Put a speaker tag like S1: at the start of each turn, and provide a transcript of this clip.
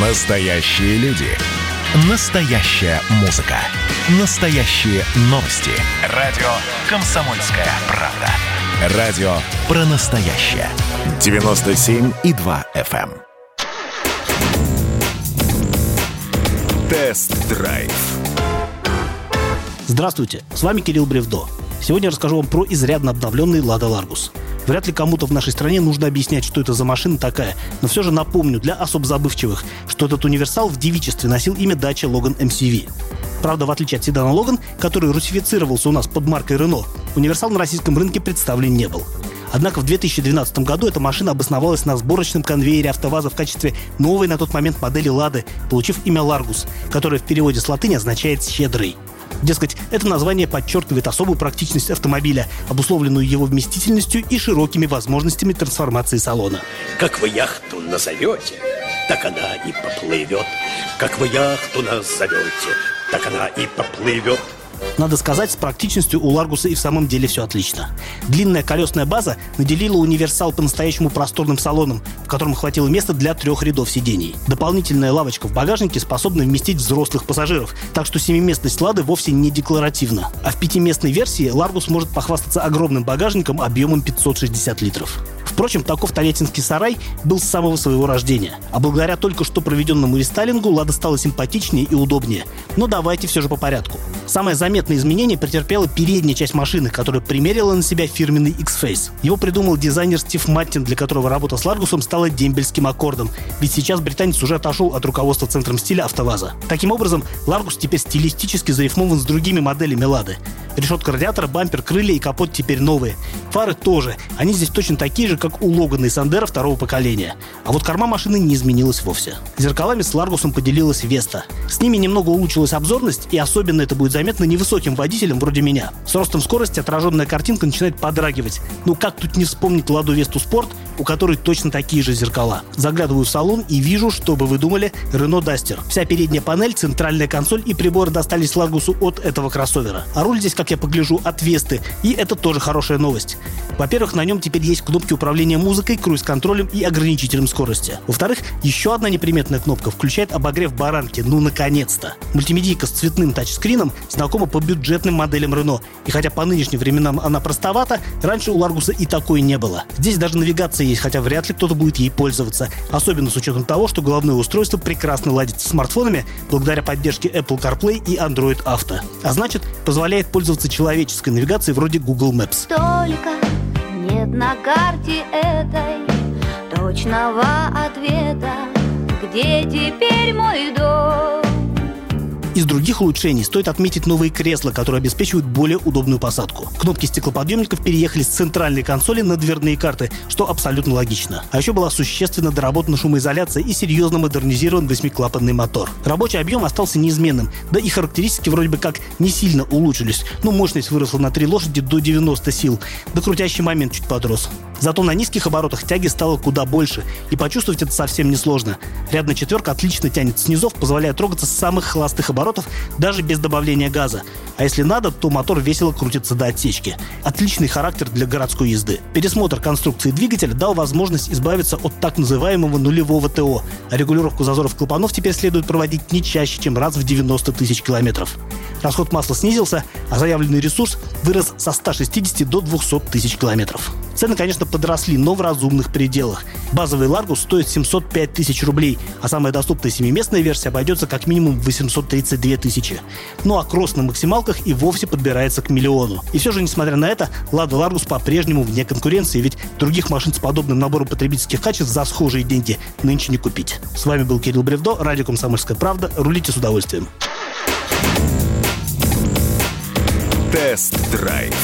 S1: Настоящие люди. Настоящая музыка. Настоящие новости. Радио «Комсомольская правда». Радио про настоящее. 97,2 FM. эм. Тест-драйв.
S2: Здравствуйте, с вами Кирилл Бревдо. Сегодня я расскажу вам про изрядно обновленный «Лада Ларгус». Вряд ли кому-то в нашей стране нужно объяснять, что это за машина такая, но все же напомню для особо забывчивых, что этот универсал в девичестве носил имя Dacia Logan MCV. Правда, в отличие от седана Logan, который русифицировался у нас под маркой Renault, универсал на российском рынке представлен не был. Однако в 2012 году эта машина обосновалась на сборочном конвейере АвтоВАЗа в качестве новой на тот момент модели «Лады», получив имя «Ларгус», которое в переводе с латыни означает «щедрый». Дескать, это название подчеркивает особую практичность автомобиля, обусловленную его вместительностью и широкими возможностями трансформации салона.
S3: Как вы яхту назовете, так она и поплывет. Как вы яхту назовете, так она и поплывет.
S2: Надо сказать, с практичностью у Ларгуса и в самом деле все отлично. Длинная колесная база наделила универсал по-настоящему просторным салоном, в котором хватило места для трех рядов сидений. Дополнительная лавочка в багажнике способна вместить взрослых пассажиров, так что семиместность Лады вовсе не декларативна. А в пятиместной версии Ларгус может похвастаться огромным багажником объемом 560 литров. Впрочем, таков Толятинский сарай был с самого своего рождения. А благодаря только что проведенному рестайлингу Лада стала симпатичнее и удобнее. Но давайте все же по порядку. Самое изменение претерпела передняя часть машины, которая примерила на себя фирменный X-Face. Его придумал дизайнер Стив Маттин, для которого работа с Ларгусом стала дембельским аккордом. Ведь сейчас британец уже отошел от руководства центром стиля АвтоВАЗа. Таким образом, Ларгус теперь стилистически зарифмован с другими моделями Лады. Решетка радиатора, бампер, крылья и капот теперь новые. Фары тоже. Они здесь точно такие же, как у Логана и Сандера второго поколения. А вот корма машины не изменилась вовсе. Зеркалами с Ларгусом поделилась Веста. С ними немного улучшилась обзорность, и особенно это будет заметно невысоким водителям вроде меня. С ростом скорости отраженная картинка начинает подрагивать. Ну как тут не вспомнить Ладу Весту Спорт, у которой точно такие же зеркала. Заглядываю в салон и вижу, что бы вы думали, Renault Duster. Вся передняя панель, центральная консоль и приборы достались Ларгусу от этого кроссовера. А руль здесь, как я погляжу, от Весты. И это тоже хорошая новость. Во-первых, на нем теперь есть кнопки управления музыкой, круиз-контролем и ограничителем скорости. Во-вторых, еще одна неприметная кнопка включает обогрев баранки. Ну, наконец-то! Мультимедийка с цветным тачскрином знакома по бюджетным моделям Renault. И хотя по нынешним временам она простовата, раньше у Ларгуса и такой не было. Здесь даже навигация есть, хотя вряд ли кто-то будет ей пользоваться. Особенно с учетом того, что головное устройство прекрасно ладит с смартфонами благодаря поддержке Apple CarPlay и Android Auto. А значит, позволяет пользоваться человеческой навигацией вроде Google Maps.
S4: Только нет на карте этой точного ответа, где теперь мой дом.
S2: Других улучшений стоит отметить новые кресла, которые обеспечивают более удобную посадку. Кнопки стеклоподъемников переехали с центральной консоли на дверные карты, что абсолютно логично. А еще была существенно доработана шумоизоляция и серьезно модернизирован восьмиклапанный мотор. Рабочий объем остался неизменным, да и характеристики вроде бы как не сильно улучшились. Ну, мощность выросла на 3 лошади до 90 сил, да крутящий момент чуть подрос. Зато на низких оборотах тяги стало куда больше, и почувствовать это совсем несложно. Рядная четверка отлично тянет снизов, позволяя трогаться с самых холостых оборотов даже без добавления газа. А если надо, то мотор весело крутится до отсечки. Отличный характер для городской езды. Пересмотр конструкции двигателя дал возможность избавиться от так называемого нулевого ТО, регулировку зазоров клапанов теперь следует проводить не чаще, чем раз в 90 тысяч километров. Расход масла снизился, а заявленный ресурс вырос со 160 до 200 тысяч километров. Цены, конечно, подросли, но в разумных пределах. Базовый Ларгус стоит 705 тысяч рублей, а самая доступная семиместная версия обойдется как минимум в 832 тысячи. Ну а кросс на максималках и вовсе подбирается к миллиону. И все же, несмотря на это, Лада Ларгус по-прежнему вне конкуренции, ведь других машин с подобным набором потребительских качеств за схожие деньги нынче не купить. С вами был Кирилл Бревдо, радио «Комсомольская правда». Рулите с удовольствием.
S1: Тест-драйв